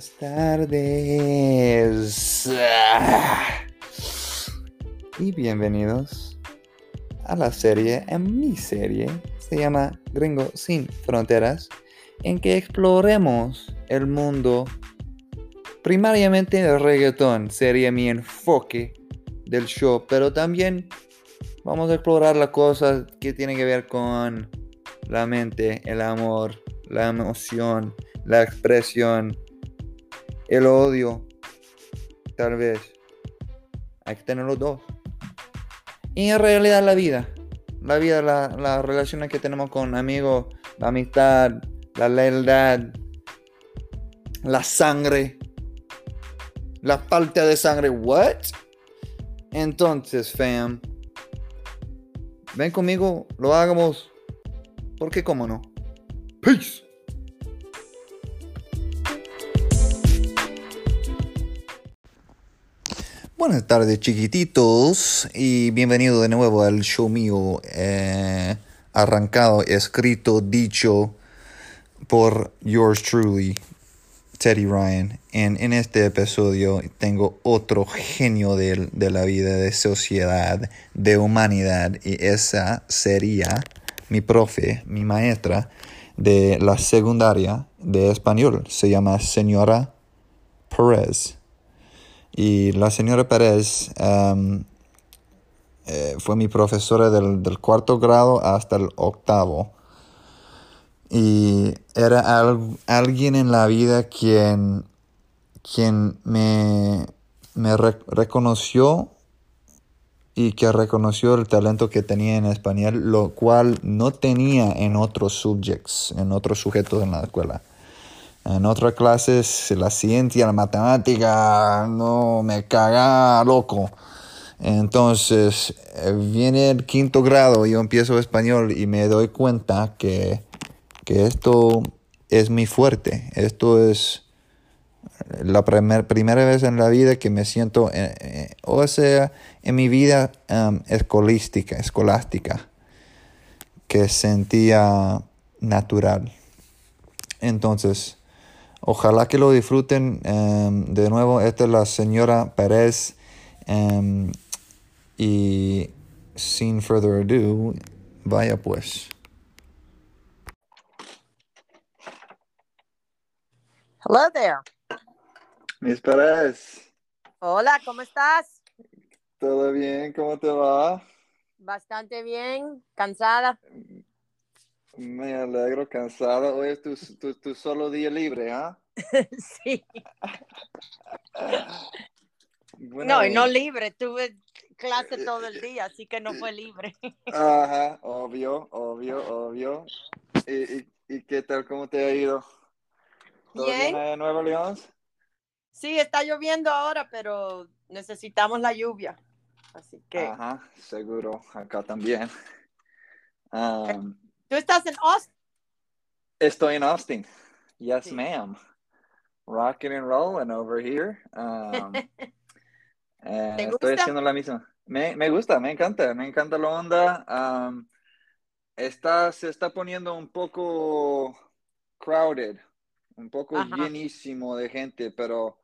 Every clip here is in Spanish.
Buenas tardes. Y bienvenidos a la serie, en mi serie, se llama Gringo Sin Fronteras, en que exploremos el mundo primariamente el reggaetón, sería mi enfoque del show, pero también vamos a explorar las cosas que tienen que ver con la mente, el amor, la emoción, la expresión, el odio, tal vez. Hay que tener los dos. Y en realidad la vida. La vida, las la relaciones que tenemos con amigos, la amistad, la lealtad, la sangre, la falta de sangre. ¿What? Entonces, fam, ven conmigo, lo hagamos. Porque, cómo no. Peace. Buenas tardes chiquititos y bienvenido de nuevo al show mío eh, arrancado, escrito, dicho por yours truly, Teddy Ryan. En, en este episodio tengo otro genio de, de la vida, de sociedad, de humanidad y esa sería mi profe, mi maestra de la secundaria de español. Se llama señora Perez. Y la señora Pérez em, eh, fue mi profesora del, cuarto grado hasta el octavo. Y era alguien en la vida quien, quien me, me reconoció y que reconoció el talento que tenía en español, lo cual no tenía en otros subjects, en otros sujetos en la escuela. En otras clases, la ciencia, la matemática, no me caga loco. Entonces, eh, viene el quinto grado, yo empiezo español y me doy cuenta que, esto es mi fuerte. Esto es la primera vez en la vida que me siento, eh, eh, o sea, en mi vida um, escolística, escolástica, que sentía natural. Entonces, Ojalá que lo disfruten. Em, de nuevo, esta es la señora Pérez. Em, y sin further ado, vaya pues. Hello there. Miss Pérez. Hola, ¿cómo estás? Todo bien, ¿cómo te va? Bastante bien, cansada. Me alegro, cansado. Hoy es tu, tu, solo día libre, ¿ah? sí. No, no libre, tuve clase todo el día, así que no fue libre. Ajá, obvio, obvio, obvio. ¿Y, y, qué tal, cómo te ha ido? ¿Todo bien, en Nueva León? Sí, está lloviendo ahora, pero necesitamos la lluvia. Así que. Ajá, seguro, acá también. Um, ¿Tú estás en Austin? Estoy en Austin. Yes, ma'am. Rocking and rolling over here. Um, eh, estoy haciendo la misma. Me, me, gusta, me encanta, me encanta la onda. Um, está, se está poniendo un poco crowded, un poco llenísimo de gente, pero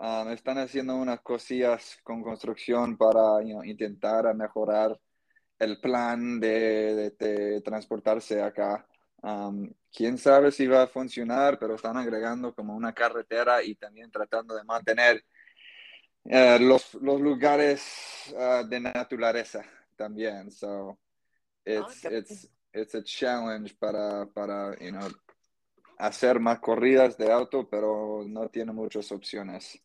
um, están haciendo unas cosillas con construcción para intentar mejorar el plan de, transportarse acá. Quién sabe si va a funcionar, pero están agregando como una carretera y también tratando de mantener eh, los, los, lugares ah, de naturaleza también. So, it's, ah, it's, it's a challenge para, para you know, hacer más corridas de auto, pero no tiene muchas opciones.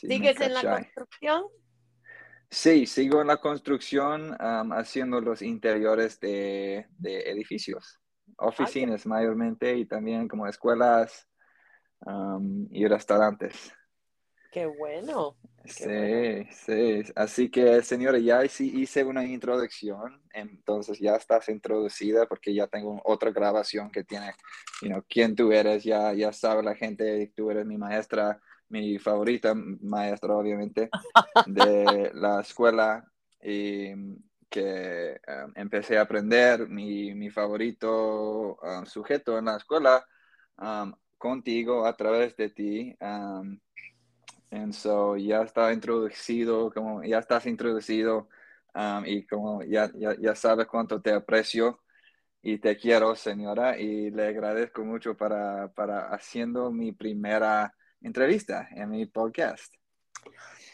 ¿Sigues en la construcción? Sí, sigo en la construcción haciendo los interiores de, edificios, oficinas mayormente y también como escuelas y restaurantes. Qué bueno. sí, sí. Así que, señora, ya hice una introducción, entonces ya estás introducida porque ya tengo otra grabación que tiene, you know, quién tú eres, ya, ya sabe la gente, tú eres mi maestra mi favorita maestra, obviamente, de la escuela y que um, empecé a aprender mi, mi favorito um, sujeto en la escuela. Um, contigo a través de ti. Um, and so ya está introducido, como ya estás introducido um, y como ya, ya, ya sabes cuánto te aprecio y te quiero, señora, y le agradezco mucho para, para haciendo mi primera entrevista en mi podcast.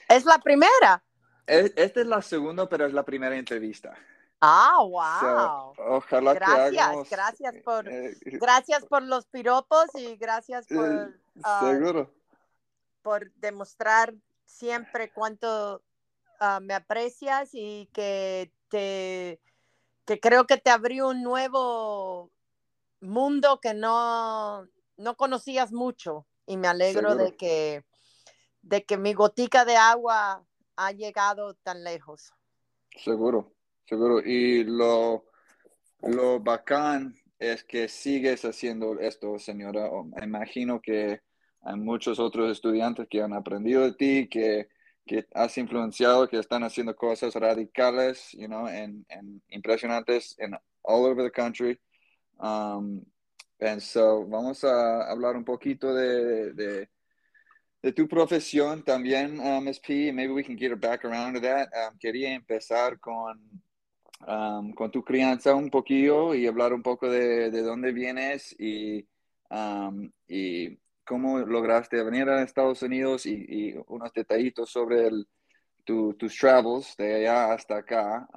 ¿Es la primera? Esta es la segunda, pero es la primera entrevista. Ah, wow. ojalá gracias, gracias por, eh, gracias por los piropos y gracias por, eh, ah, seguro. por demostrar siempre cuánto ah, me aprecias y que te, que creo que te abrió un nuevo mundo que no, no conocías mucho y me alegro de que, de que mi gotica de agua ha llegado tan lejos. Seguro, seguro. Y lo, lo bacán es que sigues haciendo esto, señora. Imagino que hay muchos otros estudiantes que han aprendido de ti, que, que has influenciado, que están haciendo cosas radicales, you know, en, en impresionantes en all over the country. Um, and so vamos a hablar un poquito de, de tu profesión también, um, maybe we can get back around to that. Um, quería empezar con, um, con tu crianza un poquillo y hablar un poco de, de dónde vienes y, um, y cómo lograste venir a Estados Unidos y, unos detallitos sobre tus travels de allá hasta acá.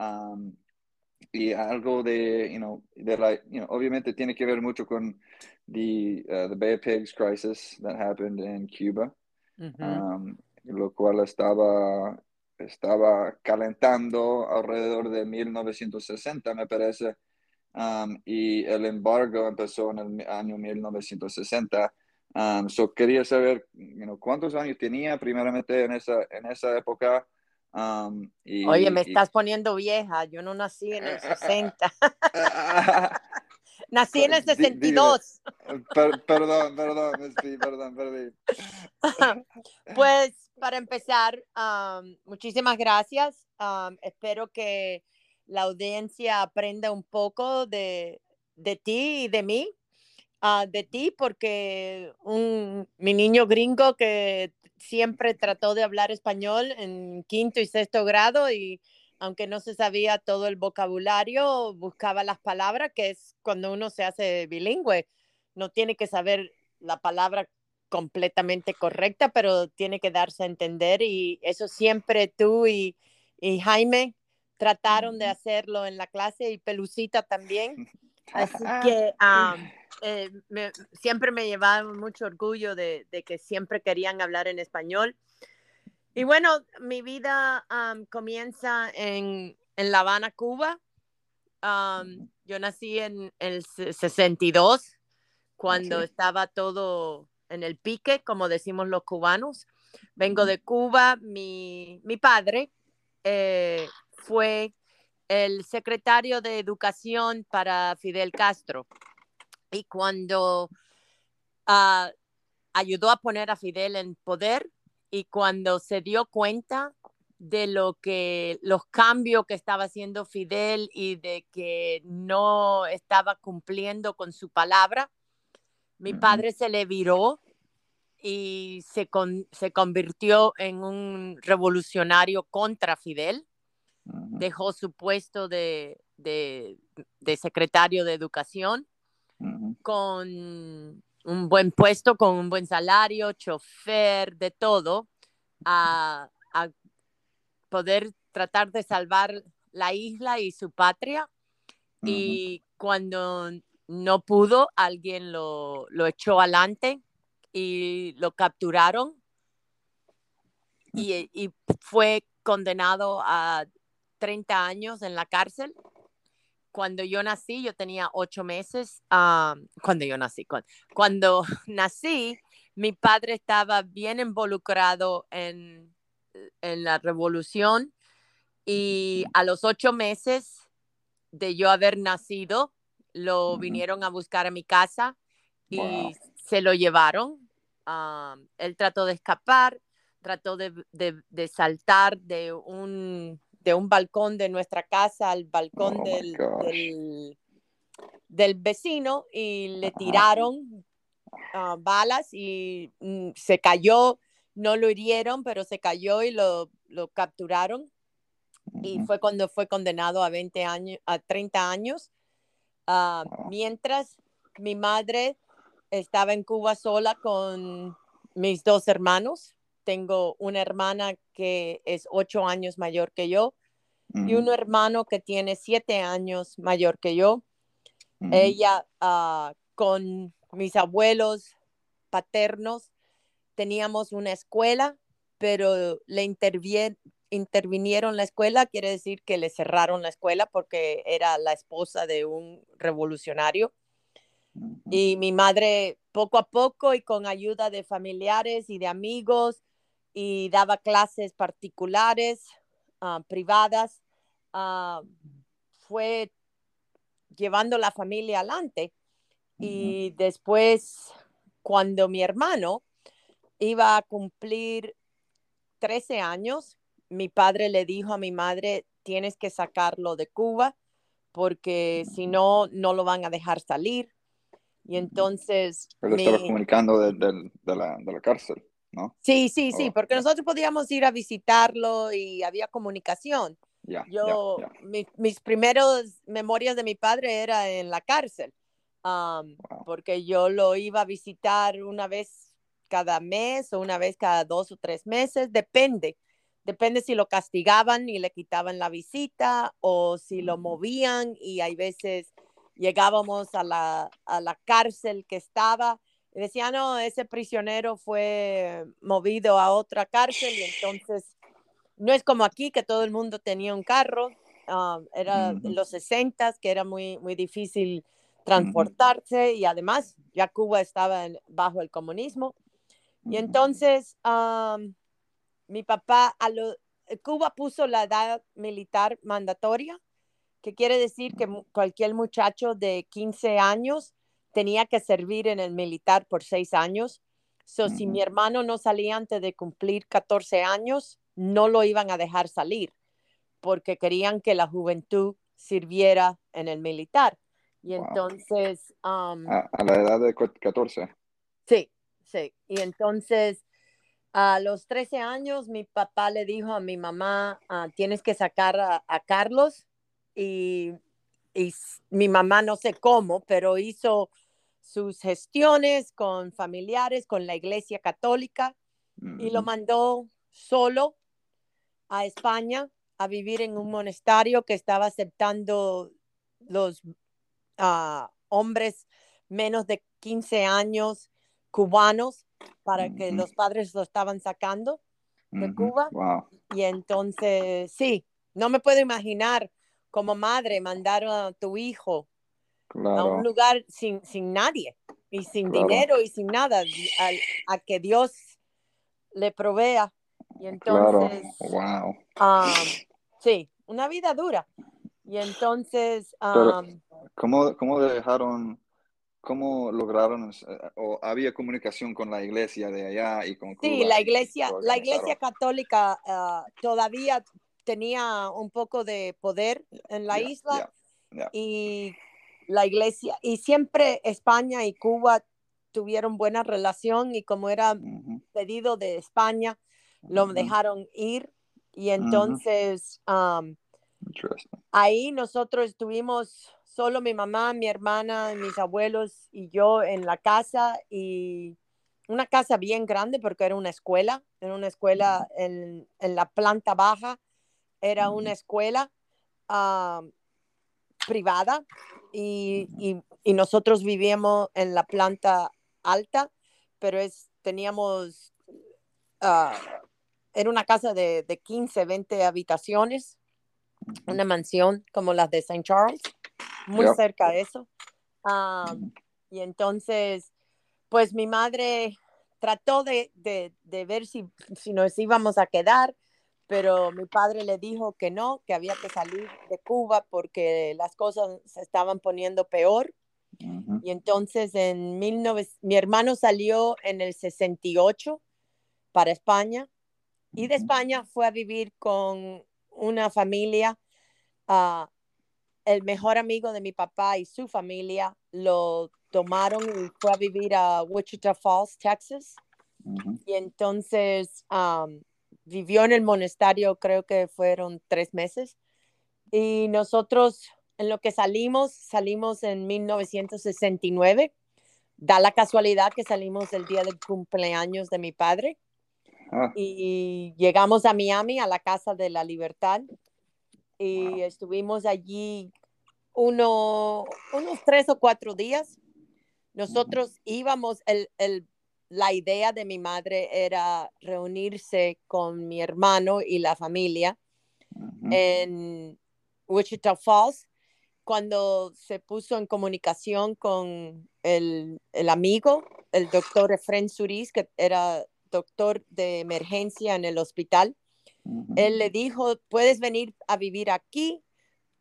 Um, y algo de, you know, de la, you know, obviamente tiene que ver mucho con the, uh, the Bay of Pigs crisis that happened in Cuba lo cual estaba, estaba calentando alrededor de 1960, me parece, y el embargo empezó en el año 1960. Um, so quería saber cuántos años tenía primeramente en esa, en esa época. Y, Oye, me estás poniendo vieja, yo no nací en el 60. Nací en el 62. perdón, perdón, sí, perdón, perdón. pues para empezar, muchísimas gracias. espero que la audiencia aprenda un poco de, de ti y de mí. Ah, de ti porque un, mi niño gringo que siempre trató de hablar español en quinto y sexto grado y aunque no se sabía todo el vocabulario, buscaba las palabras, que es cuando uno se hace bilingüe. No tiene que saber la palabra completamente correcta, pero tiene que darse a entender y eso siempre tú y, Jaime trataron de hacerlo en la clase y Pelucita también. Así que eh, siempre me llevaba mucho orgullo de, de, que siempre querían hablar en español y bueno, mi vida comienza en, La Habana, Cuba. yo nací en el 62, cuando estaba todo en el pique, como decimos los cubanos. Vengo de Cuba. Mi, padre eh, fue el secretario de Educación para Fidel Castro. Y cuando ah, ayudó a poner a Fidel en poder, y cuando se dio cuenta de lo que los cambios que estaba haciendo Fidel y de que no estaba cumpliendo con su palabra, mi padre se le viró y se, se convirtió en un revolucionario contra Fidel. Dejó su puesto de, de, secretario de educación con un buen puesto con un buen salario, chofer, de todo, a, poder tratar de salvar la isla y su patria. Y cuando no pudo, alguien lo, echó adelante y lo capturaron. Y, y, fue condenado a 30 años en la cárcel cuando yo nací, yo tenía ocho meses, cuando yo nací, cuando, nací, mi padre estaba bien involucrado en, en la revolución y a los ocho meses de yo haber nacido, lo vinieron a buscar a mi casa y se lo llevaron. él trató de escapar, trató de, de saltar de un de un balcón de nuestra casa al balcón oh del, del, vecino y le tiraron ah, balas y mm, se cayó, no lo hirieron, pero se cayó y lo, lo capturaron. Y fue cuando fue condenado a 20 años, a 30 años. Wow. Mientras mi madre estaba en Cuba sola con mis dos hermanos. Tengo una hermana que es ocho años mayor que yo y Ujú. un hermano que tiene siete años mayor que yo. Ujú. Ella ah, con mis abuelos paternos teníamos una escuela, pero le intervinieron la escuela, quiere decir que le cerraron la escuela porque era la esposa de un revolucionario. Y mi madre poco a poco y con ayuda de familiares y de amigos y daba clases particulares, ah, privadas, ah, fue llevando la familia adelante. Y después, cuando mi hermano iba a cumplir 13 años, mi padre le dijo a mi madre, tienes que sacarlo de Cuba porque si no, no lo van a dejar salir. Y entonces... Estaba mi- comunicando de, del- de la, de la cárcel, ¿no? Sí, sí, sí, Oh, porque nosotros podíamos ir a visitarlo y había comunicación. Yo, mi- mis primeros memorias de mi padre era en la cárcel, Wow. porque yo lo iba a visitar una vez cada mes o una vez cada dos o tres meses, depende. Depende si lo castigaban y le quitaban la visita o si lo movían y hay veces llegábamos a la, a la cárcel que estaba y decía, no, ese prisionero fue movido a otra cárcel y entonces no es como aquí que todo el mundo tenía un carro, ah, era en los 60 que era muy, muy difícil transportarse y además ya Cuba estaba en- bajo el comunismo. Y entonces am, mi papá, a lo, Cuba puso la edad militar mandatoria, que quiere decir que cualquier muchacho de 15 años tenía que servir en el militar por seis años. So, si mi hermano no salía antes de cumplir 14 años, no lo iban a dejar salir porque querían que la juventud sirviera en el militar. Y Wow. entonces, am, A, a la edad de cu- 14. Sí, sí. Y entonces, a los 13 años, mi papá le dijo a mi mamá, "Ah, tienes que sacar a, a Carlos. Y, mi mamá no sé cómo, pero hizo sus gestiones con familiares, con la iglesia católica, y lo Ujú. mandó solo a España a vivir en un monasterio que estaba aceptando los ah, hombres menos de 15 años cubanos para que los padres lo estaban sacando de. Cuba. Wow. Y entonces, sí, no me puedo imaginar como madre mandar a tu hijo a Claro. un lugar sin, sin nadie y sin Claro. dinero y sin nada, al- a, que Dios le provea. Y Claro. entonces, Wow. am, sí, una vida dura. Y entonces, Pero- am, ¿Cómo, cómo dejaron, cómo lograron, eh, o había comunicación con la iglesia de allá y con Cuba? sí, la iglesia, la iglesia católica ah, todavía tenía un poco de poder en la Ya, isla ya, ya. y la iglesia, y siempre España y Cuba tuvieron buena relación y como era pedido de España, lo dejaron ir y entonces ahí nosotros estuvimos solo mi mamá, mi hermana, mis abuelos y yo en la casa y una casa bien grande porque era una escuela, era una escuela en, en la planta baja, era una escuela privada y, y- y nosotros vivíamos en la planta alta, pero es, teníamos, ah, era una casa de, de 15, 20 habitaciones, una mansión como las de St. Charles, muy Yep. cerca de eso. Um, y entonces, pues mi madre trató de, de- de ver si, si nos íbamos a quedar, pero mi padre le dijo que no, que había que salir de Cuba porque las cosas se estaban poniendo peor. Ujú. Y entonces en 19 mi hermano salió en el 68 para España y de. España fue a vivir con una familia. ah, el mejor amigo de mi papá y su familia lo tomaron y fue a vivir a Wichita Falls, Texas. Ujú. Y entonces am, vivió en el monasterio, creo que fueron tres meses. Y nosotros, en lo que salimos, salimos en 1969. Da la casualidad que salimos el día del cumpleaños de mi padre Ah, y llegamos a Miami, a la Casa de la Libertad, y Wow. estuvimos allí uno, unos tres o cuatro días. Nosotros íbamos, el, el- la idea de mi madre era reunirse con mi hermano y la familia ujú. en Wichita Falls. Cuando se puso en comunicación con el, el amigo, el doctor Efren Suris, que era doctor de emergencia en el hospital, él le dijo, puedes venir a vivir aquí,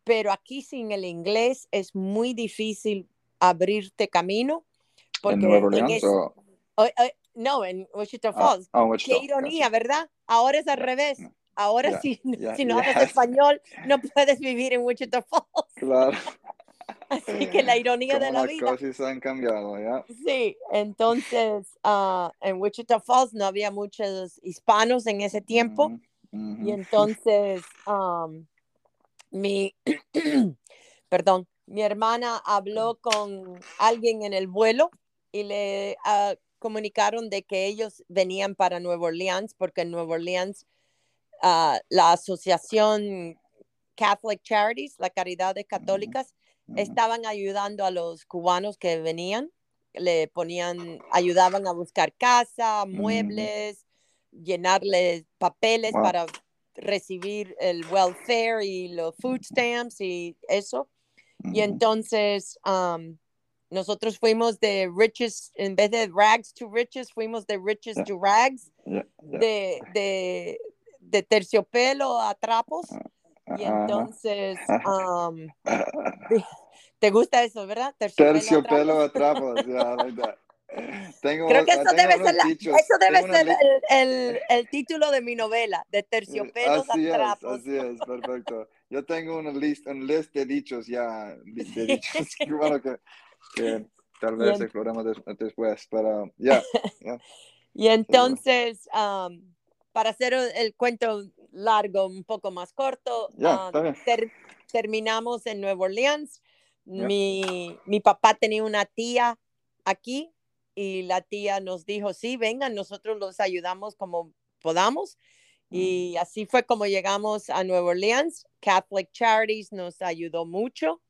pero aquí sin el inglés es muy difícil abrirte camino. ¿En Porque Nueva en Orleans es- o...? O- o- no, en Wichita Ah, Falls. ah, Wichita, Qué ironía, gotcha. ¿verdad? Ahora es al revés. Ahora Ya, si, si no hablas español, no puedes vivir en Wichita Falls. Claro. Así que la ironía de Cómo la las vida. cosas han cambiado, ¿ya? Sí, entonces ah, en Wichita Falls no había muchos hispanos en ese tiempo. Ujú, Y ujú. entonces, um, mi, perdón, mi hermana habló con alguien en el vuelo y le ah, comunicaron de que ellos venían para Nueva Orleans porque en Nueva Orleans ah, la asociación Catholic Charities, la Caridades Católicas, Ujú. estaban ayudando a los cubanos que venían, le ponían, ayudaban a buscar casa, muebles, llenarles papeles Wow. para recibir el welfare y los food stamps y eso. Y entonces um, nosotros fuimos de riches, en vez de rags to riches, fuimos de riches to rags, de, de, de terciopelo a trapos. Y Ajá. entonces, um, ¿te gusta eso, verdad? Terciopelo a trapos, ya, like that. Tengo, Creo que ah, eso debe ser, la- eso debe ser el, el- el título de mi novela, de terciopelos Así a es, trapos. así es, perfecto. Yo tengo una lista, un list de dichos ya, de dichos cubanos que, que tal vez Bien. exploramos des- después, pero ya, ya. Y entonces, um, para hacer el, cuento largo, un poco más corto, ah, está bien. ter- terminamos en Nueva Orleans. Mi, mi papá tenía una tía aquí y la tía nos dijo, sí, vengan, nosotros los ayudamos como podamos. Y así fue como llegamos a Nueva Orleans. Catholic Charities nos ayudó mucho.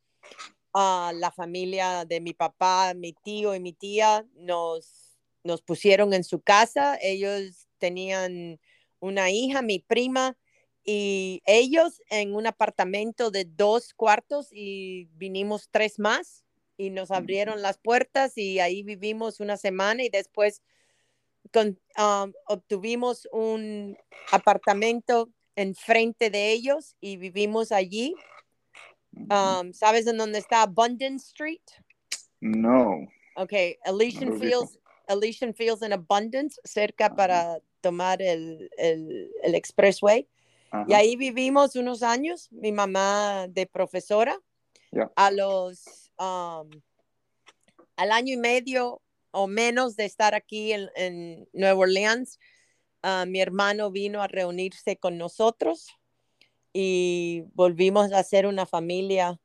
Ah, la familia de mi papá, mi tío y mi tía nos, nos pusieron en su casa. Ellos tenían una hija, mi prima, y ellos en un apartamento de dos cuartos y vinimos tres más y nos abrieron las puertas y ahí vivimos una semana y después con- um, obtuvimos un apartamento enfrente de ellos y vivimos allí. Um, ¿Sabes en dónde está Abundance Street? No. Ok, Elysian ubico. Fields, Elysian Fields en Abundance, cerca Ajá. para tomar el, el, el expressway. Y ahí vivimos unos años, mi mamá de profesora. Ya. A los, um, al año y medio o menos de estar aquí en, en Nueva Orleans, ah, mi hermano vino a reunirse con nosotros y volvimos a ser una familia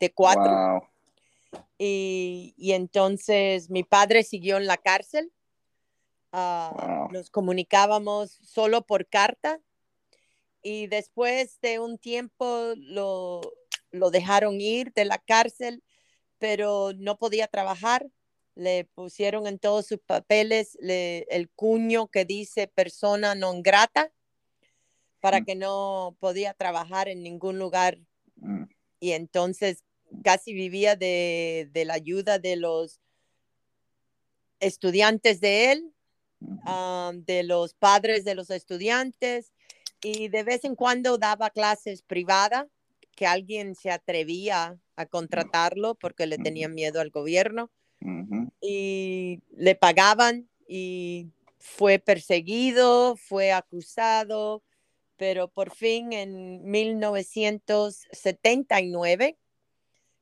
de cuatro. Wow. Y, y entonces mi padre siguió en la cárcel. Ah, Wow. Nos comunicábamos solo por carta y después de un tiempo lo, lo dejaron ir de la cárcel, pero no podía trabajar. Le pusieron en todos sus papeles le- el cuño que dice persona non grata para que no podía trabajar en ningún lugar. Mm. y entonces casi vivía de, de la ayuda de los estudiantes de él, um, de los padres de los estudiantes y de vez en cuando daba clases privadas que alguien se atrevía a contratarlo porque le tenían miedo al gobierno y le pagaban y fue perseguido, fue acusado, pero por fin en 1979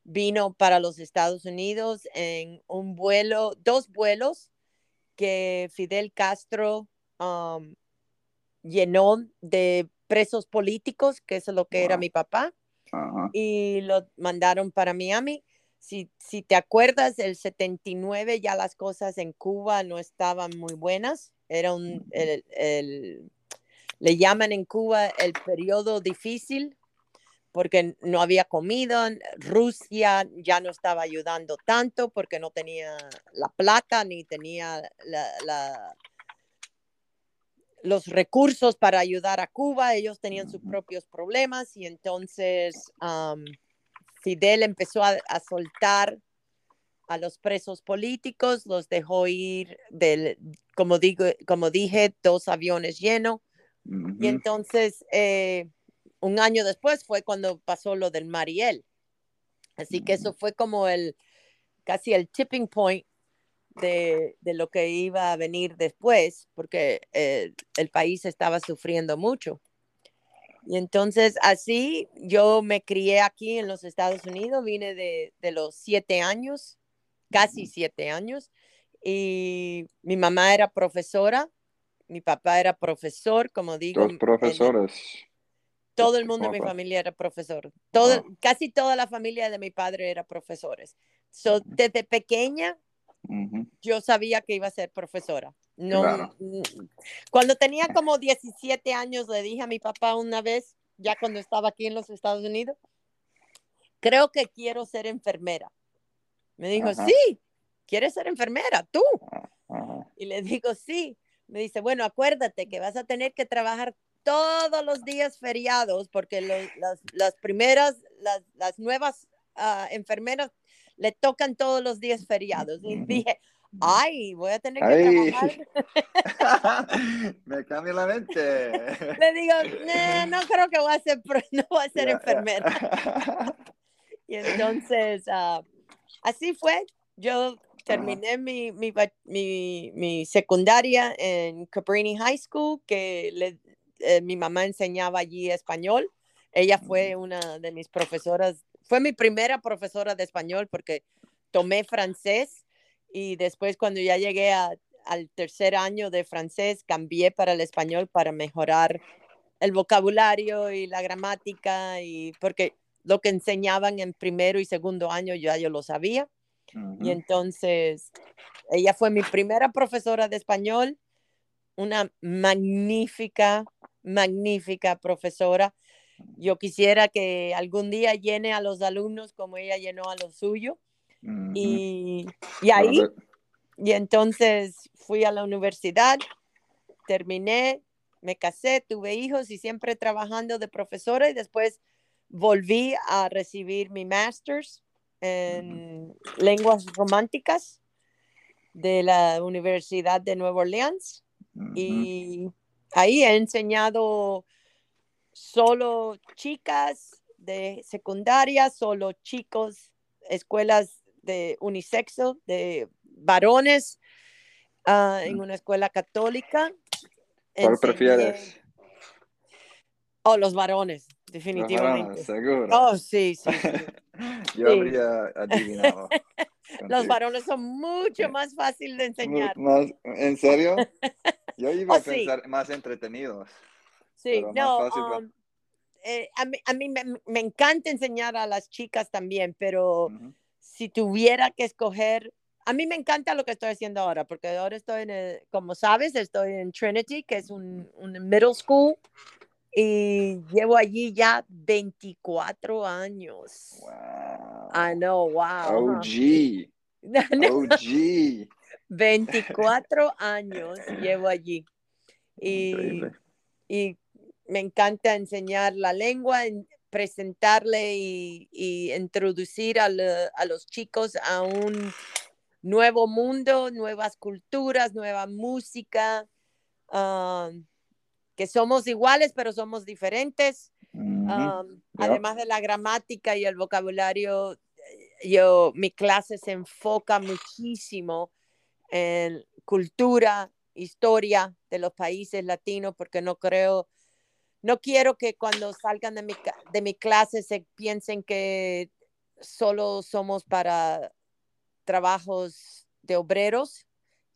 vino para los Estados Unidos en un vuelo, dos vuelos que Fidel Castro um, llenó de presos políticos, que eso es lo que era mi papá, y lo mandaron para Miami. Si, si te acuerdas, el 79 ya las cosas en Cuba no estaban muy buenas. Era un, el, le llaman en Cuba el periodo difícil porque no había comida, Rusia ya no estaba ayudando tanto porque no tenía la plata ni tenía la, los recursos para ayudar a Cuba, ellos tenían sus propios problemas y entonces Fidel empezó a, soltar a los presos políticos, los dejó ir del, como, digo, como dije, dos aviones llenos. Y entonces eh, un año después fue cuando pasó lo del Mariel. Así que eso fue como el, casi el tipping point de, lo que iba a venir después, porque eh, el país estaba sufriendo mucho. Y entonces así yo me crié aquí en los Estados Unidos, vine de, los siete años, casi siete años, y mi mamá era profesora, mi papá era profesor, como digo. Dos profesores. Todo el mundo de mi familia era profesor. Todo, Casi toda la familia de mi padre era profesores. So, desde pequeña, yo sabía que iba a ser profesora. No, Cuando tenía como 17 años, le dije a mi papá una vez, ya cuando estaba aquí en los Estados Unidos, creo que quiero ser enfermera. Me dijo, sí, ¿quieres ser enfermera? ¿Tú? Y le digo, sí. Me dice, bueno, acuérdate que vas a tener que trabajar todos los días feriados, porque las, primeras, las, nuevas ah, enfermeras le tocan todos los días feriados. Y dije, ay, voy a tener que trabajar. Me cambia la mente. Le digo, no creo que voy a ser, no voy a ser enfermera. y entonces, ah, así fue. Yo terminé mi, mi, mi, mi, secundaria en Cabrini High School, que le, eh, mi mamá enseñaba allí español. Ella fue una de mis profesoras, fue mi primera profesora de español porque tomé francés y después cuando ya llegué al tercer año de francés cambié para el español para mejorar el vocabulario y la gramática y porque lo que enseñaban en primero y segundo año ya yo lo sabía. Y entonces ella fue mi primera profesora de español, una magnífica magnífica profesora. Yo quisiera que algún día llene a los alumnos como ella llenó a los suyos. y, y, ahí, y entonces fui a la universidad, terminé, me casé, tuve hijos y siempre trabajando de profesora y después volví a recibir mi master's en lenguas románticas de la Universidad de Nueva Orleans. Y ahí he enseñado solo chicas de secundaria, solo chicos, escuelas de unisexo, de varones, ah, en una escuela católica. ¿Cuál prefieres? Oh, los varones, definitivamente. Seguro. Oh, sí, sí. Yo habría adivinado. los varones son mucho más fáciles de enseñar. ¿En serio? Yo iba a oh, pensar más entretenidos. Sí, no. Um, eh, a mí, a mí me, encanta enseñar a las chicas también, pero si tuviera que escoger, a mí me encanta lo que estoy haciendo ahora, porque ahora estoy en, como sabes, estoy en Trinity, que es un, un middle school, y llevo allí ya 24 años. Wow. I know, wow. OG. OG. 24 años llevo allí. Y, y, me encanta enseñar la lengua, presentarle y, introducir a, los chicos a un nuevo mundo, nuevas culturas, nueva música, um, que somos iguales, pero somos diferentes. Um, además de la gramática y el vocabulario, yo, mi clase se enfoca muchísimo en cultura, historia de los países latinos, porque no creo, no quiero que cuando salgan de mi, de mi clase se piensen que solo somos para trabajos de obreros,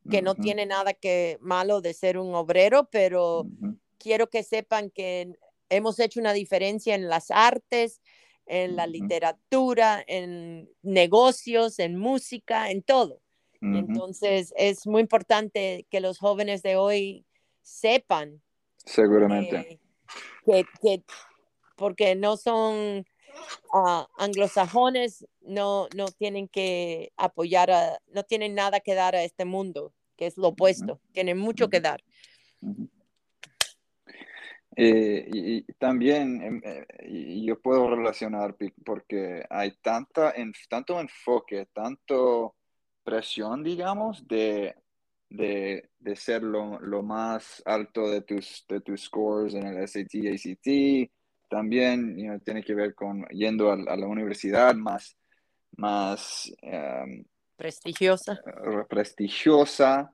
que no Ujú, tiene nada que malo de ser un obrero, pero ujú, quiero que sepan que hemos hecho una diferencia en las artes, en la literatura, en negocios, en música, en todo. Y ujú. entonces es muy importante que los jóvenes de hoy sepan Seguramente. que, que- que porque no son ah, anglosajones, no, no tienen que apoyar, a, no tienen nada que dar a este mundo, que es lo opuesto, tienen mucho que dar. Ujú. Eh, y, y también em, eh, y yo puedo relacionar porque hay tanta, en, tanto enfoque, tanto presión, digamos, de, de, de ser lo, lo más alto de tus, de tus scores en el SAT, ACT. También you know, tiene que ver con yendo a, a la universidad más, más em, Prestigiosa. prestigiosa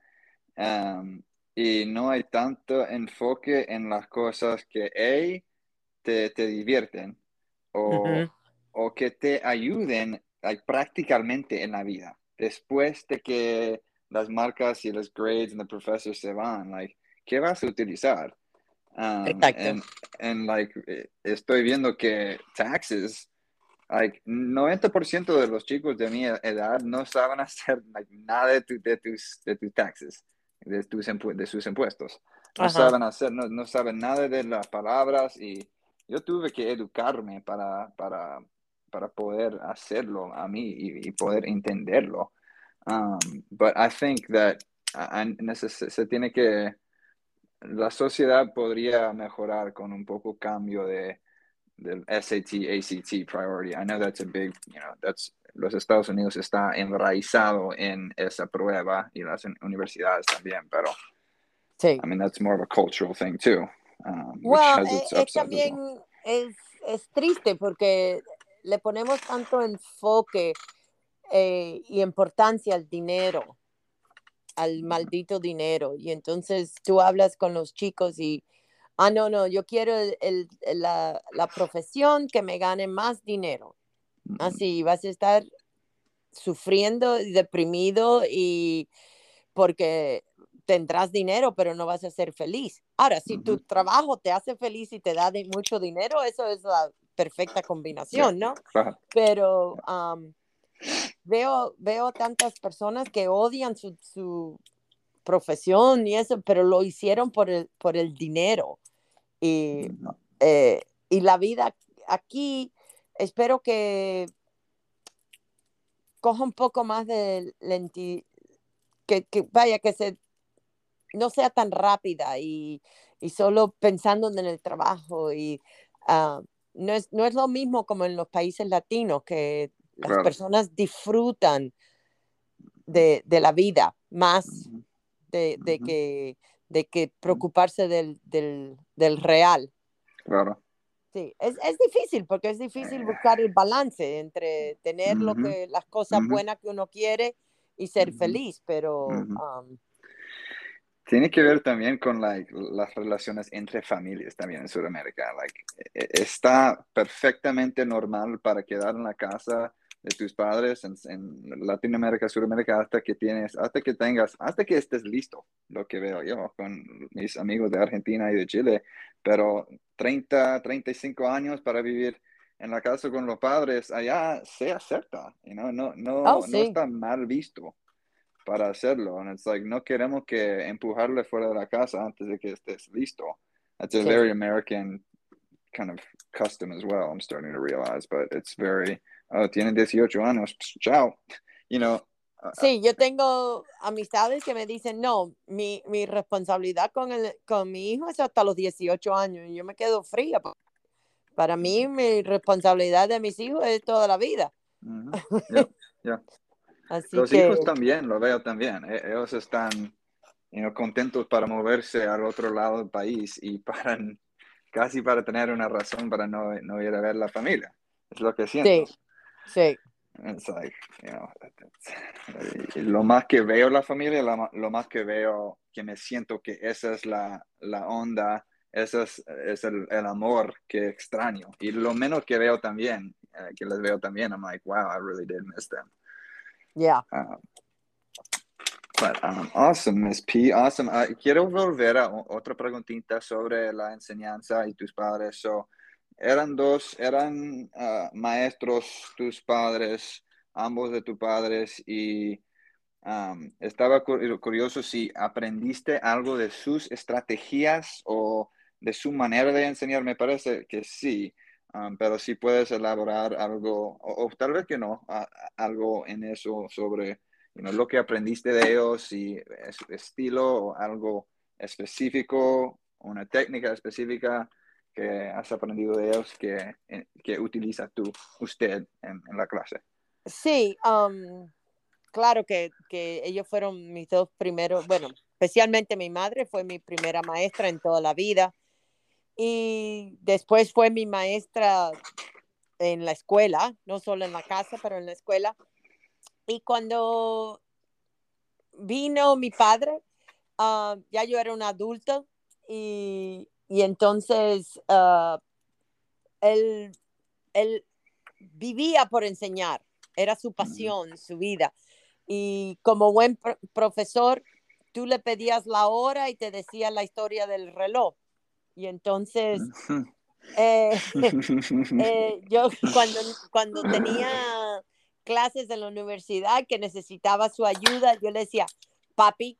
um, y no hay tanto enfoque en las cosas que A, te, te divierten o, Ujú. o que te ayuden like, prácticamente en la vida. Después de que las marcas y los grades y los profesores se van, like, ¿qué vas a utilizar? Um, Exacto. and, and, like, eh, estoy viendo que taxes like 90% de los chicos de mi edad no saben hacer like, nada de, tu- de tus, de tus taxes, de, tus de sus impuestos. No Ajá. saben hacer, no, no saben nada de las palabras y yo tuve que educarme para, para, para poder hacerlo a mí y, y poder entenderlo. Um, but I think that I- se tiene que, la sociedad podría mejorar con un poco cambio de, del SAT, ACT priority. I know that's a big, you know, that's, los Estados Unidos está enraizado en esa prueba y las un- universidades también, pero Sí. I mean, that's more of a cultural thing too, um, which Well, has eh, its as también well. es, es triste porque le ponemos tanto enfoque eh, y importancia al dinero, al maldito dinero. Y entonces tú hablas con los chicos y, ah, no, no, yo quiero el- el- la, la profesión que me gane más dinero. Mm, Así vas a estar sufriendo y deprimido y porque tendrás dinero, pero no vas a ser feliz. Ahora, si tu trabajo te hace feliz y te da de mucho dinero, eso es la perfecta combinación, ¿no? Claro. Pero veo, veo tantas personas que odian su, su profesión y eso, pero lo hicieron por el, por el dinero. Y, eh, y la vida aquí, espero que coja un poco más de lenti, que, que vaya, que se no sea tan rápida y, y solo pensando en el trabajo y ah, no, es, no es lo mismo como en los países latinos que las Claro. personas disfrutan de, de la vida más de, que, de que preocuparse del, del, del real. Claro. Sí, es, es difícil porque es difícil buscar el balance entre tener lo Ujú. que, las cosas Ujú. buenas que uno quiere y ser Ujú. feliz, pero um, Tiene que ver también con like, las relaciones entre familias también en Sudamérica. Like, e- e- está perfectamente normal para quedar en la casa de tus padres en, en Latinoamérica, Sudamérica, hasta que tienes, hasta que tengas, hasta que estés listo, lo que veo yo con mis amigos de Argentina y de Chile, pero 30, 35 años para vivir en la casa con los padres, allá se acepta, you know, no, no, Oh, no está mal visto para hacerlo. And it's like, no queremos que empujarle fuera de la casa antes de que estés listo. That's a Sí. very American kind of custom as well, I'm starting to realize, but it's very, oh, tienen 18 años, chao. You know, Sí, yo tengo amistades que me dicen, no, mi, mi responsabilidad con, el, con mi hijo es hasta los 18 años y yo me quedo fría. pa- Para mí, mi responsabilidad de mis hijos es toda la vida. ujú, yeah, yeah. Así Los que, hijos también, lo veo también. E- Ellos están you know, contentos para moverse al otro lado del país y para casi para tener una razón para no, no ir a ver la familia. Es lo que siento. sí, sí, It's like, you know, it's- eh, lo más que veo la familia, lo, más que veo que me siento que esa es la, la onda, ese es, es el, el amor que extraño. Y lo menos que veo también, uh, que les veo también, I'm like, wow, I really did miss them. Yeah. Uh, but um, awesome, Miss P. Awesome. Uh, quiero volver a otra preguntita sobre la enseñanza y tus padres. So, eran dos, eran uh, maestros tus padres, ambos de tus padres, y um, estaba curioso si aprendiste algo de sus estrategias o de su manera de enseñar. Me parece que sí. Pero si puedes elaborar algo, o, tal vez que no, algo en eso sobre lo que aprendiste de ellos, si es estilo o algo específico, una técnica específica que has aprendido de ellos que, eh, que utiliza tú, usted en, la clase. Sí, um, claro que, que, ellos fueron mis dos primeros, bueno, especialmente mi madre fue mi primera maestra en toda la vida y después fue mi maestra en la escuela, no solo en la casa, pero en la escuela. Y cuando vino mi padre, ah, ya yo era un adulto y, entonces ah, él, él vivía por enseñar, era su pasión, su vida. Y como buen profesor, tú le pedías la hora y te decía la historia del reloj. Y entonces, eh, eh, yo cuando, cuando tenía clases en la universidad que necesitaba su ayuda, yo le decía, papi,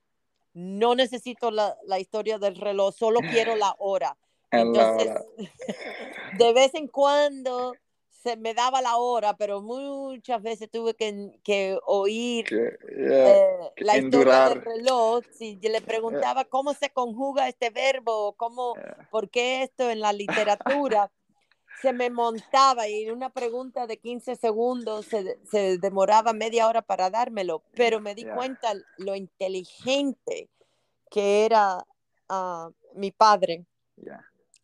no necesito la, la historia del reloj, solo quiero la hora. Entonces, de vez en cuando se me daba la hora, pero muchas veces tuve que, que oír eh, la historia del reloj. Si le preguntaba cómo se conjuga este verbo, cómo, por qué esto en la literatura, se me montaba y una pregunta de 15 segundos se, se demoraba media hora para dármelo, pero me di cuenta lo inteligente que era ah, mi padre.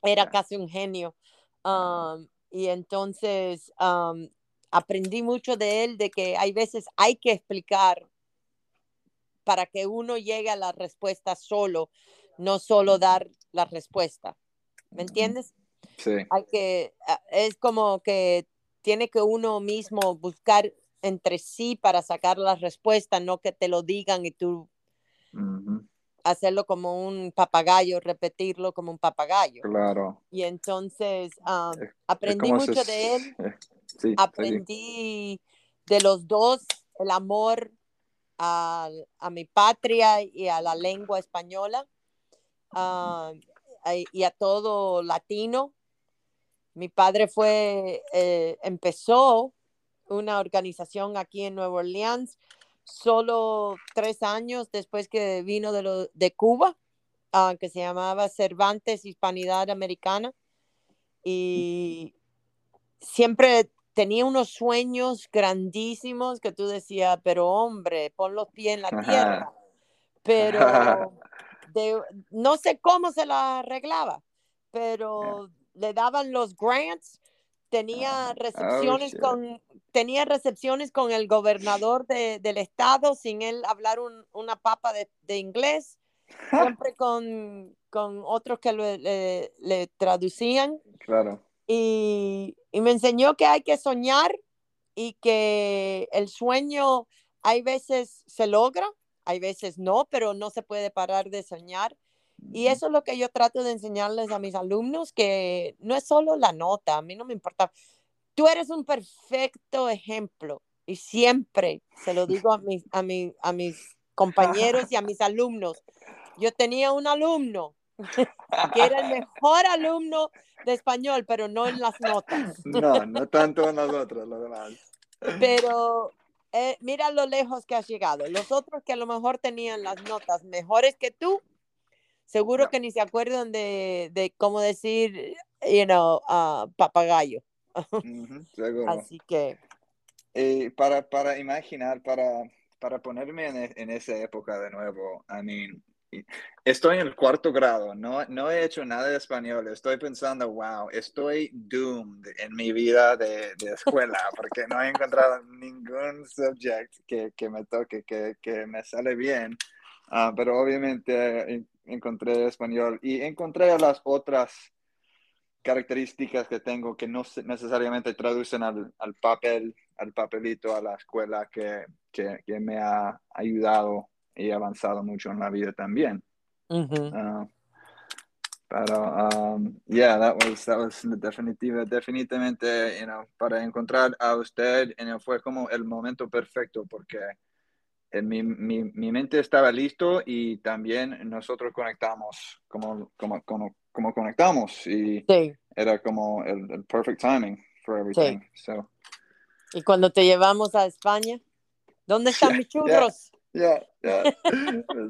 Era casi un genio. Um, y entonces aprendí mucho de él, de que hay veces hay que explicar para que uno llegue a la respuesta solo, no solo dar la respuesta. ¿Me entiendes? Sí. Hay que, ah, es como que tiene que uno mismo buscar entre sí para sacar la respuesta, no que te lo digan y tú hacerlo como un papagayo, repetirlo como un papagayo. Claro. Y entonces ah, aprendí mucho de él. Sí, aprendí de los dos el amor a, a, mi patria y a la lengua española ah, y a todo latino. Mi padre fue, eh, empezó una organización aquí en Nueva Orleans solo tres años después que vino de, lo, de Cuba, uh, que se llamaba Cervantes Hispanidad Americana. Y siempre tenía unos sueños grandísimos que tú decías, pero hombre, pon los pies en la tierra. Pero no sé cómo se la arreglaba, pero le daban los grants tenía recepciones con tenía recepciones con el gobernador de, del estado sin él hablar un, una papa de, de inglés siempre con, con otros que le, le, traducían. Claro. Y, y, me enseñó que hay que soñar y que el sueño hay veces se logra hay veces no pero no se puede parar de soñar y eso es lo que yo trato de enseñarles a mis alumnos, que no es solo la nota, a mí no me importa. Tú eres un perfecto ejemplo y siempre se lo digo a mis, a, a mis compañeros y a mis alumnos. Yo tenía un alumno que era el mejor alumno de español, pero no en las notas. No, no tanto en nosotros, lo demás. Pero eh, mira lo lejos que has llegado. Los otros que a lo mejor tenían las notas mejores que tú, seguro que ni se acuerdan de, de cómo decir, you know, uh, papagayo. Así que. Eh, para, para imaginar, para, para ponerme en, e, en, esa época de nuevo, I mean, estoy en el cuarto grado, no, no he hecho nada de español, estoy pensando, wow, estoy doomed en mi vida de, de escuela porque no he encontrado ningún subject que, que me toque, que, que me sale bien. Uh, pero obviamente encontré español y encontré las otras características que tengo que no necesariamente traducen al, al papel, al papelito, a la escuela que, que me ha ayudado y avanzado mucho en la vida también. Ujú. Uh, pero, um, yeah, that was, that was definitiva, definitivamente, you know, para encontrar a usted, you know, fue como el momento perfecto porque en mi, mi, mi mente estaba listo y también nosotros conectamos como, como, como, como conectamos y Sí. era como el, el perfect timing for everything. So, Y cuando te llevamos a España, ¿dónde están Yeah, mis churros? Yeah, yeah.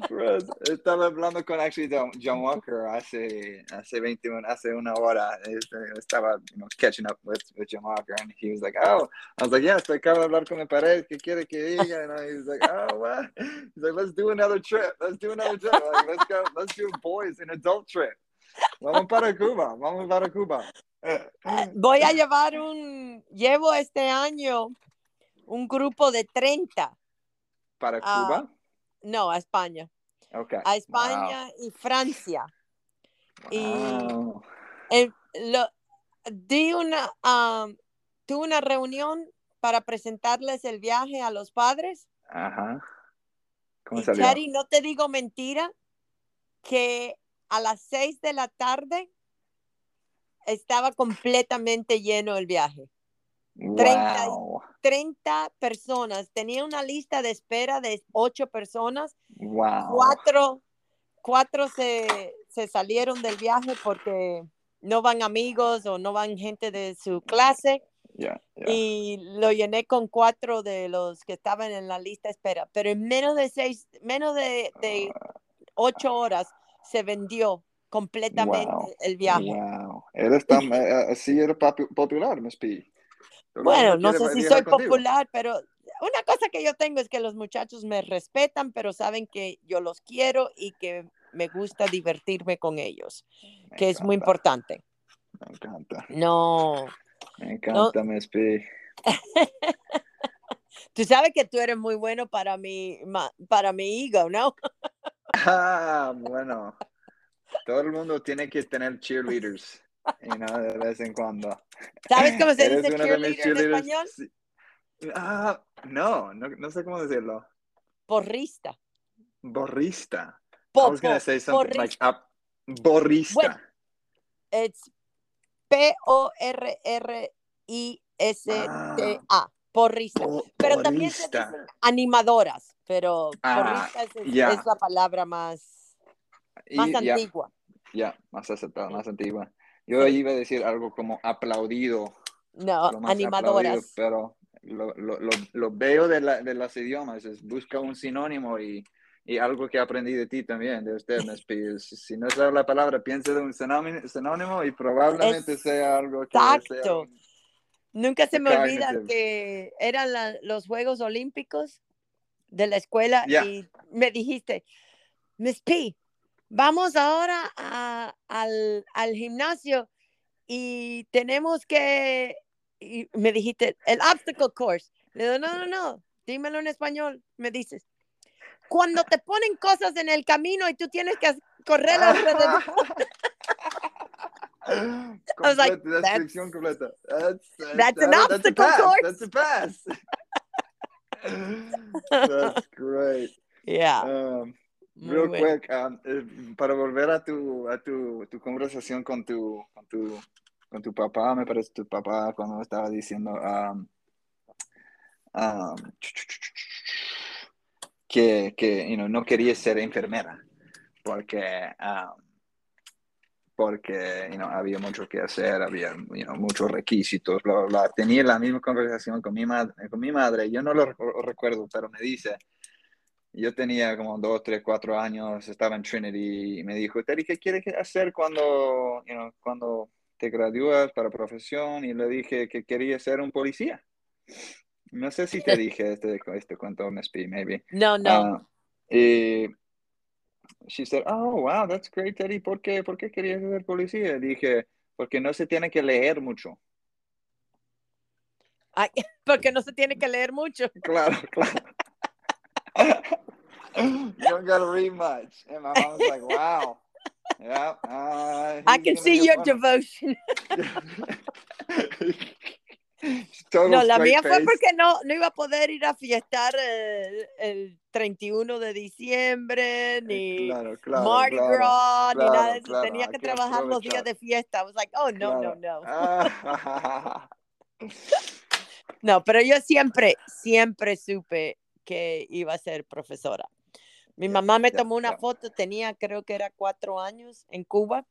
Right. Estaba hablando con actually John, Walker hace, hace 21, hace una hora. Este, Estaba you know, catching up with, with John Walker and he was like, oh, I was like, yeah, estoy acabo de hablar con mi pared, ¿qué quiere que diga? And he was like, oh, what? He's like, let's do another trip. Let's do another trip. Like, let's go, let's do boys an adult trip. Vamos para Cuba, vamos para Cuba. Voy a llevar un, llevo este año un grupo de 30, ¿Para Ah, Cuba? no, a España, Okay. a España y Francia. y- Wow. El- lo- di una, um, tuve una reunión para presentarles el viaje a los padres. Ajá. ¿Cómo Y salió? Chari, no te digo mentira, que a las seis de la tarde estaba completamente lleno el viaje. Treinta y- Wow. 30 personas, tenía una lista de espera de ocho personas, Wow. cuatro, cuatro se, se salieron del viaje porque no van amigos o no van gente de su clase Yeah, yeah. y lo llené con cuatro de los que estaban en la lista de espera, pero en menos de seis, menos de, de ocho horas se vendió completamente Wow. el viaje. Wow. Eres tan, eh, así eres popular, Miss P. Bueno, no sé si soy contigo. popular, pero una cosa que yo tengo es que los muchachos me respetan, pero saben que yo los quiero y que me gusta divertirme con ellos, Me que es muy importante. Me encanta. No, Me encanta, Miss P. tú sabes que tú eres muy bueno para mi, ma- para mi ego, ¿no? Ah, bueno. Todo el mundo tiene que tener cheerleaders. Y no de vez en cuando. ¿Sabes cómo se dice cheerleader en español? Sí. Ah, no, no, no sé cómo decirlo. Porrista. Borrista. I was gonna po- say something like porrista. up. Borrista. Bueno, It's P-O-R-R-I-S-T-A. Porrista. Bo- Pero también se borrista. dicen animadoras, pero Ah, porrista es, ya. es la palabra más, más Y- ya, antigua. Ya, más aceptada, más antigua. Yo Sí. iba a decir algo como aplaudido, No, más aplaudido, animadoras. pero lo, lo, lo, lo veo de, la, de los idiomas, es busca un sinónimo y, y algo que aprendí de ti también, de usted, Miss P, es, si no sabe la palabra, piense de un sinónimo, sinónimo y probablemente sea algo que Exacto. un- Nunca se me olvida Cognitive. que eran la- los Juegos Olímpicos de la escuela Ya. y me dijiste, Miss P, vamos ahora a- al, al gimnasio y tenemos que, y me dijiste, el obstacle course. Le digo, no, no, no, dímelo en español. Me dices, cuando te ponen cosas en el camino y tú tienes que correr alrededor. was like, Completa, that's- descripción completa. That's, that's an that's a obstacle pass, course. That's a pass. That's great. Yeah, Um, muy real bueno. quick, um, eh, para volver a tu, a tu, tu conversación con tu, con tu, con tu papá, me parece tu papá cuando estaba diciendo um, um, que, que you know, no quería ser enfermera porque, um, porque you know, había mucho que hacer, había you know, muchos requisitos, bla, bla, bla. Tenía la misma conversación con mi, madre, con mi madre, yo no lo recu- recuerdo, pero me dice, yo tenía como dos, tres, cuatro años, estaba en Trinity y me dijo, Terry, ¿qué quieres hacer cuando, you know, cuando te gradúas para profesión? Y le dije que quería ser un policía. No sé si te dije este, este cuento, Miss P, maybe. No, no. Ah, y she said, oh, wow, that's great, Teddy. ¿Por qué, ¿Por qué querías ser policía? Dije, porque no se tiene que leer mucho. Ay, porque no se tiene que leer mucho. Claro, claro. you don't gotta read much. And my mom was like, wow. Yeah, uh, I can see your fun one. devotion. No, la mía fue face. porque no, no iba a poder ir a fiestar el, el 31 de diciembre, ni Claro, claro, Mardi claro, Gras, ni nada de eso. Tenía que trabajar los días de fiesta. I was like, oh, no, no, no. Ah, No, pero yo siempre, siempre supe que iba a ser profesora. Mi mamá me tomó una foto, tenía creo que era cuatro años en Cuba.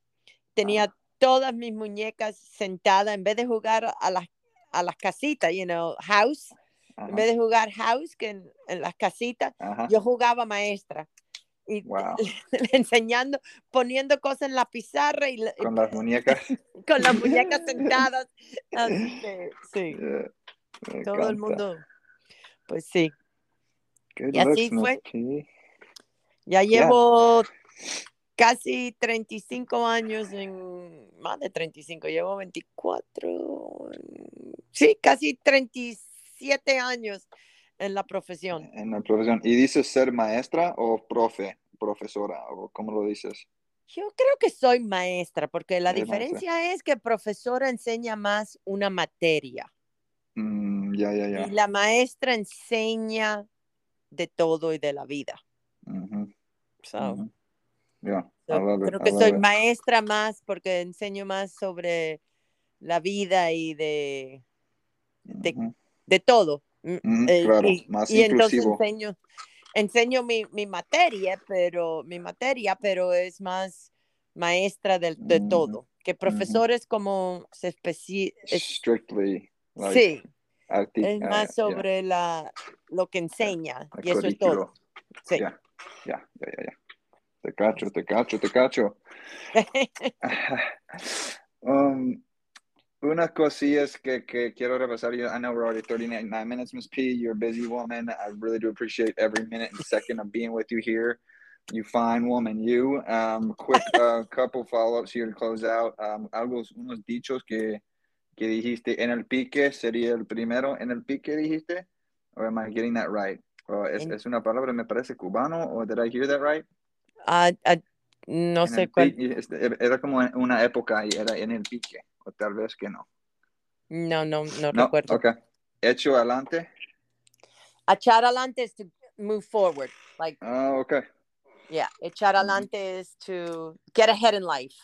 Tenía todas mis muñecas sentadas, en vez de jugar a las, a las casitas, you know, house, en Ajá, vez de jugar house, que en, en las casitas, yo jugaba maestra. Y Wow. enseñando, poniendo cosas en la pizarra y, Con las muñecas. con las muñecas sentadas. Así que, sí, todo el mundo, pues sí. Good Y así looks, fue. Ya Yeah. llevo casi 35 años en, más de 35, llevo 24, sí, casi 37 años en la profesión. En la profesión. ¿Y dices ser maestra o profe, profesora? ¿O cómo lo dices? Yo creo que soy maestra, porque la maestra. diferencia es que profesora enseña más una materia Mm, ya, ya, ya. y la maestra enseña de todo y de la vida. So. Yeah, so, it, creo que soy it. maestra más porque enseño más sobre la vida y de, de, de todo. Mm, eh, claro, y, más y entonces enseño, enseño mi, mi materia, pero mi materia, pero es más maestra del- de, Ujú, todo. Que profesor es como se especi es- Strictly, like, sí, es ah, más yeah, sobre la lo que enseña el y eso es todo. Sí. Ya, ya, ya, ya. Te cacho, te cacho, te cacho. um, una cosilla es que, que quiero repasar. I know we're already 39 minutes, Miss P. You're a busy woman. I really do appreciate every minute and second of being with you here. You fine woman, you. Um, quick uh, couple follow-ups here to close out. Um, algo, unos dichos que, que dijiste en el pique sería el primero. ¿En el pique dijiste? Or am I getting that right? Uh, es, En- es una palabra, me parece, cubano, or did I hear that right? Ah, ah, no En sé cuál. pique, es- era como en una época y era en el pique, o tal vez que no. No, no, no, No, recuerdo. ok. Hecho adelante. Echar adelante es to move forward. Like, Ah, ok. yeah, echar adelante is to get ahead in life.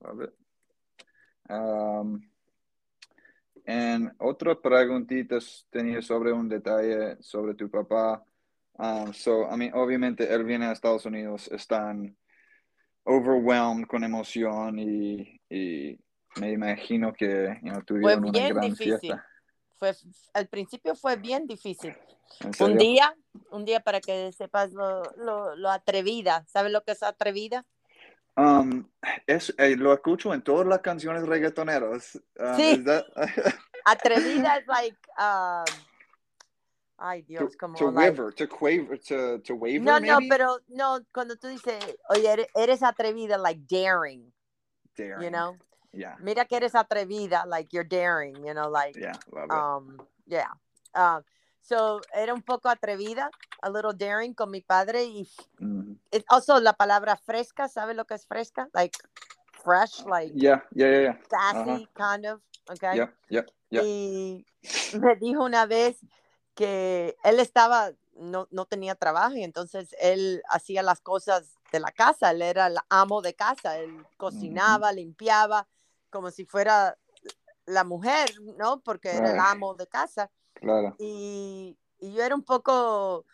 It. Um, en otra preguntita tenía sobre un detalle sobre tu papá. Um, so, I mean, obviamente él viene a Estados Unidos, están overwhelmed con emoción y, y me imagino que you know, Fue tuvieron una bien gran difícil. fiesta. Fue, al principio fue bien difícil. ¿En Un día, un día para que sepas lo, lo, lo atrevida. ¿Sabes lo que es atrevida? Um, es, eh, lo escucho en todas las canciones reggaetoneras. Um, Sí. that- Atrevida es like, um, ay to, Dios, como to like, waver, to quaver, to, to waver, no, no, pero no, cuando tú dices, oye, eres, atrevida, like daring, you Daring. know, Yeah, mira que eres atrevida, like you're daring, you know, like, yeah, love it. um, yeah. So era un poco atrevida, a little daring con mi padre y Mhm. it- also la palabra fresca, ¿sabes lo que es fresca? Like fresh, like Yeah, yeah, yeah, yeah. sassy, kind of, okay? Yep, yep, yep. Y me dijo una vez que él estaba, no, no tenía trabajo y entonces él hacía las cosas de la casa, él era el amo de casa, él cocinaba, limpiaba, como si fuera la mujer, ¿no? Porque era el Right. amo de casa. Claro. Y, y yo era un poco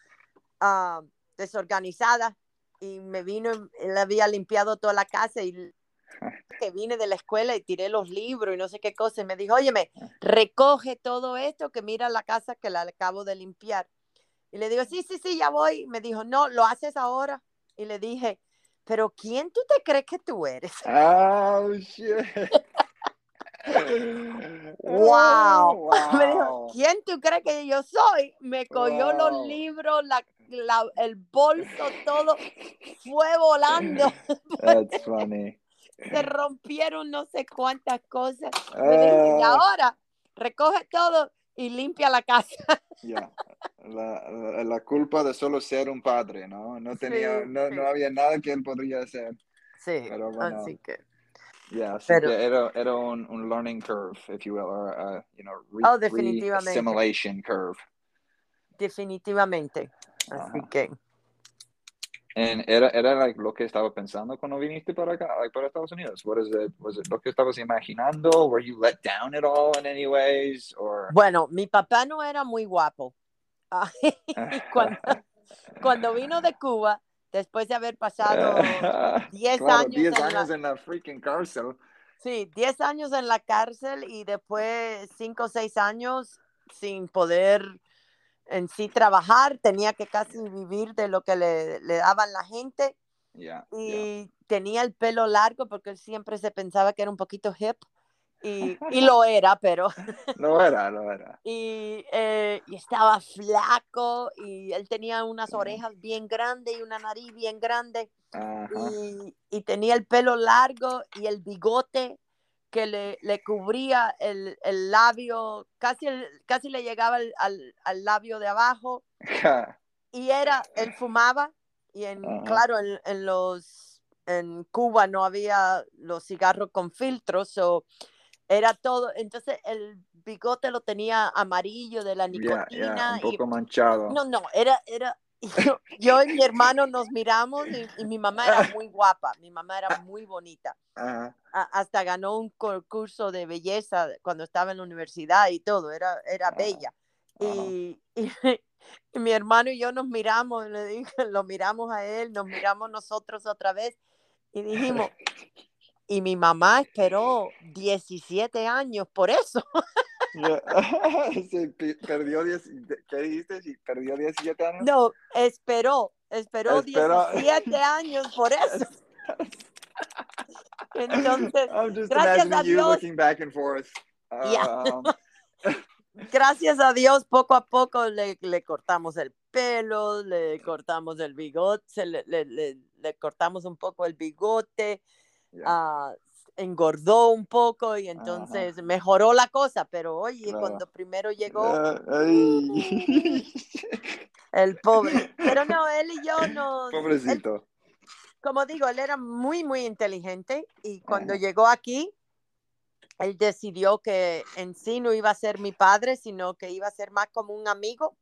ah, desorganizada y me vino, él había limpiado toda la casa y que vine de la escuela y tiré los libros y no sé qué cosa y me dijo, óyeme, recoge todo esto que mira la casa que la acabo de limpiar. Y le digo, sí, sí, sí, ya voy. Me dijo, no, lo haces ahora. Y le dije, pero ¿quién tú te crees que tú eres? Oh, shit. Wow. Me dijo, Wow. ¿quién tú crees que yo soy? Me cogió Wow. los libros, la, la- el bolso, todo fue volando. That's funny. Se rompieron no sé cuántas cosas. Me dijo, y Ah, ahora recoge todo y limpia la casa. yeah. La, la, la culpa de solo ser un padre, ¿no? No tenía, Sí, no, sí. no había nada que él podría hacer. Sí, bueno. así que. Yeah, así Pero- que era, era un, un learning curve, if you will, or a, you know, re, Oh, definitivamente. assimilation curve. Definitivamente. Así Ajá. que. And era, era like, lo que estaba pensando cuando viniste para acá, like, para Estados Unidos. What is it? Was it lo que estabas imaginando? Were you let down at all in any ways? Or Bueno, mi papá no era muy guapo. Cuando, cuando vino de Cuba, después de haber pasado 10 Claro, años 10 en la- años en la freaking cárcel. Sí, 10 años en la cárcel y después 5 o 6 años sin poder en sí trabajar, tenía que casi vivir de lo que le, le daban la gente Yeah, yeah. y tenía el pelo largo porque él siempre se pensaba que era un poquito hip y, y lo era, pero No era, no era. y, eh, y estaba flaco y él tenía unas orejas bien grandes y una nariz bien grande y, y tenía el pelo largo y el bigote que le, le cubría el, el labio, casi, el- casi le llegaba al, al- al labio de abajo. Y era, él fumaba y en, Ajá. claro, en, en los, en Cuba no había los cigarros con filtros, o era todo, entonces el bigote lo tenía amarillo de la Yeah, nicotina. yeah, un y- poco manchado. no, no, era, era, y yo, yo y mi hermano nos miramos y, y mi mamá era muy guapa, mi mamá era muy bonita. Ajá. A- hasta ganó un concurso de belleza cuando estaba en la universidad y todo, era, era Ah, bella. ajá. Y, y- y mi hermano y yo nos miramos, le dije, lo miramos a él, nos miramos nosotros otra vez y dijimos, y mi mamá esperó 17 años por eso. Yeah. Perdió 10, ¿qué dijiste? Perdió 17 años. No, esperó, esperó Esperó. 17 años por eso. Entonces, I'm just gracias a you Dios. looking back and forth. Yeah. Um, gracias a Dios, poco a poco le, le cortamos el pelo, le cortamos el bigote, le- le- le cortamos un poco el bigote, yeah. ah, engordó un poco y entonces mejoró la cosa, pero oye, Claro. cuando primero llegó Ah, ay. el pobre, pero no, él y yo no, él Pobrecito. como digo, él era muy, muy inteligente y cuando Ajá. llegó aquí, él decidió que en sí no iba a ser mi padre, sino que iba a ser más como un amigo.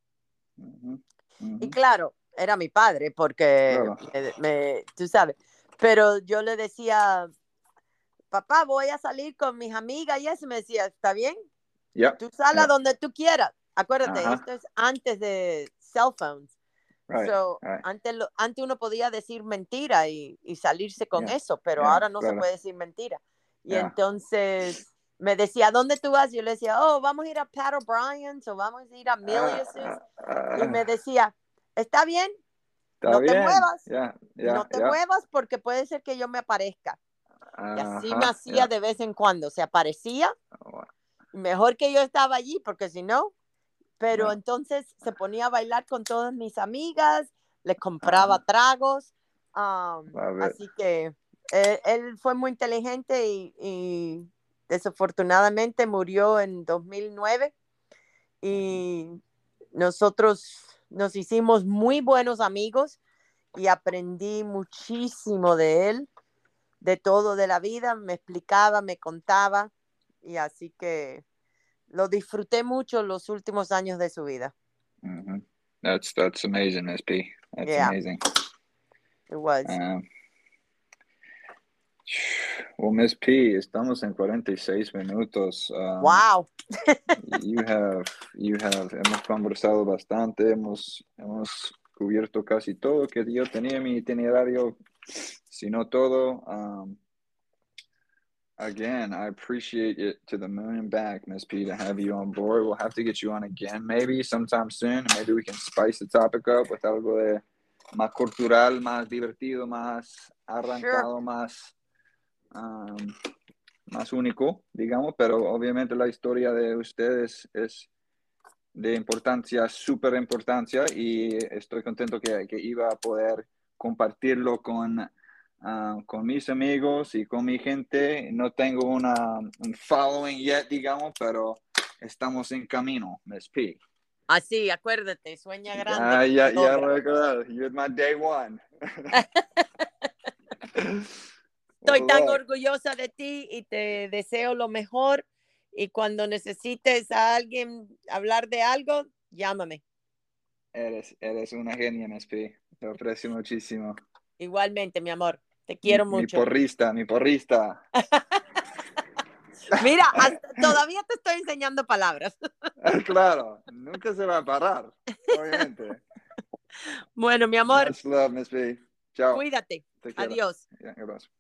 Y claro, era mi padre porque, Claro. me- me- tú sabes, pero yo le decía, papá, voy a salir con mis amigas y eso me decía, está bien, Yep, tú sal a Yeah. donde tú quieras. Acuérdate, esto es antes de cell phones. right, So, right. antes, lo- antes uno podía decir mentira y, y salirse con Yeah, eso, pero yeah, ahora no se puede decir mentira. Y Yeah. entonces me decía, ¿dónde tú vas? Yo le decía, oh, vamos a ir a Pat O'Brien's o vamos a ir a Ah, Milius's. ah, Y me decía, está bien, no te muevas, Yeah, yeah, no te yeah. muevas porque puede ser que yo me aparezca. Y así me hacía de vez en cuando, se aparecía, Oh, mejor que yo estaba allí, porque si no, pero entonces se ponía a bailar con todas mis amigas, le compraba Ajá. tragos, um, así que él, él fue muy inteligente y, y desafortunadamente murió en 2009 y nosotros nos hicimos muy buenos amigos y aprendí muchísimo de él, de todo de la vida, me explicaba, me contaba y así que lo disfruté mucho los últimos años de su vida. Mhm. That's that's amazing, SP. That's Yeah. amazing. It was. Um, well, Miss P, estamos en 46 minutos. Um, wow. You have, you have, hemos conversado bastante, hemos, hemos cubierto casi todo que yo tenía en mi itinerario, si no todo. Um, again, I appreciate it to the moon and back, Miss P, to have you on board. We'll have to get you on again, maybe sometime soon. Maybe we can spice the topic up with algo de más cultural, más divertido, más arrancado, más, um, más único, digamos, pero obviamente la historia de ustedes es de importancia, súper importancia, y estoy contento que, que iba a poder compartirlo con, ah, con mis amigos y con mi gente. No tengo una, un following yet, digamos, pero estamos en camino, Miss P. Así, acuérdate, sueña grande. Ah, ya, ya voy a acordar. You're my day one. Estoy tan orgullosa de ti y te deseo lo mejor. Y cuando necesites a alguien hablar de algo, llámame. Eres, eres una genia, MSP. Te aprecio muchísimo. Igualmente, mi amor. Te quiero mi, mucho. Mi porrista, mi porrista. Mira, hasta- todavía te estoy enseñando palabras. claro, nunca se va a parar, obviamente. Bueno, mi amor, Much love, Miss B. Chao. cuídate. Adiós. Gracias.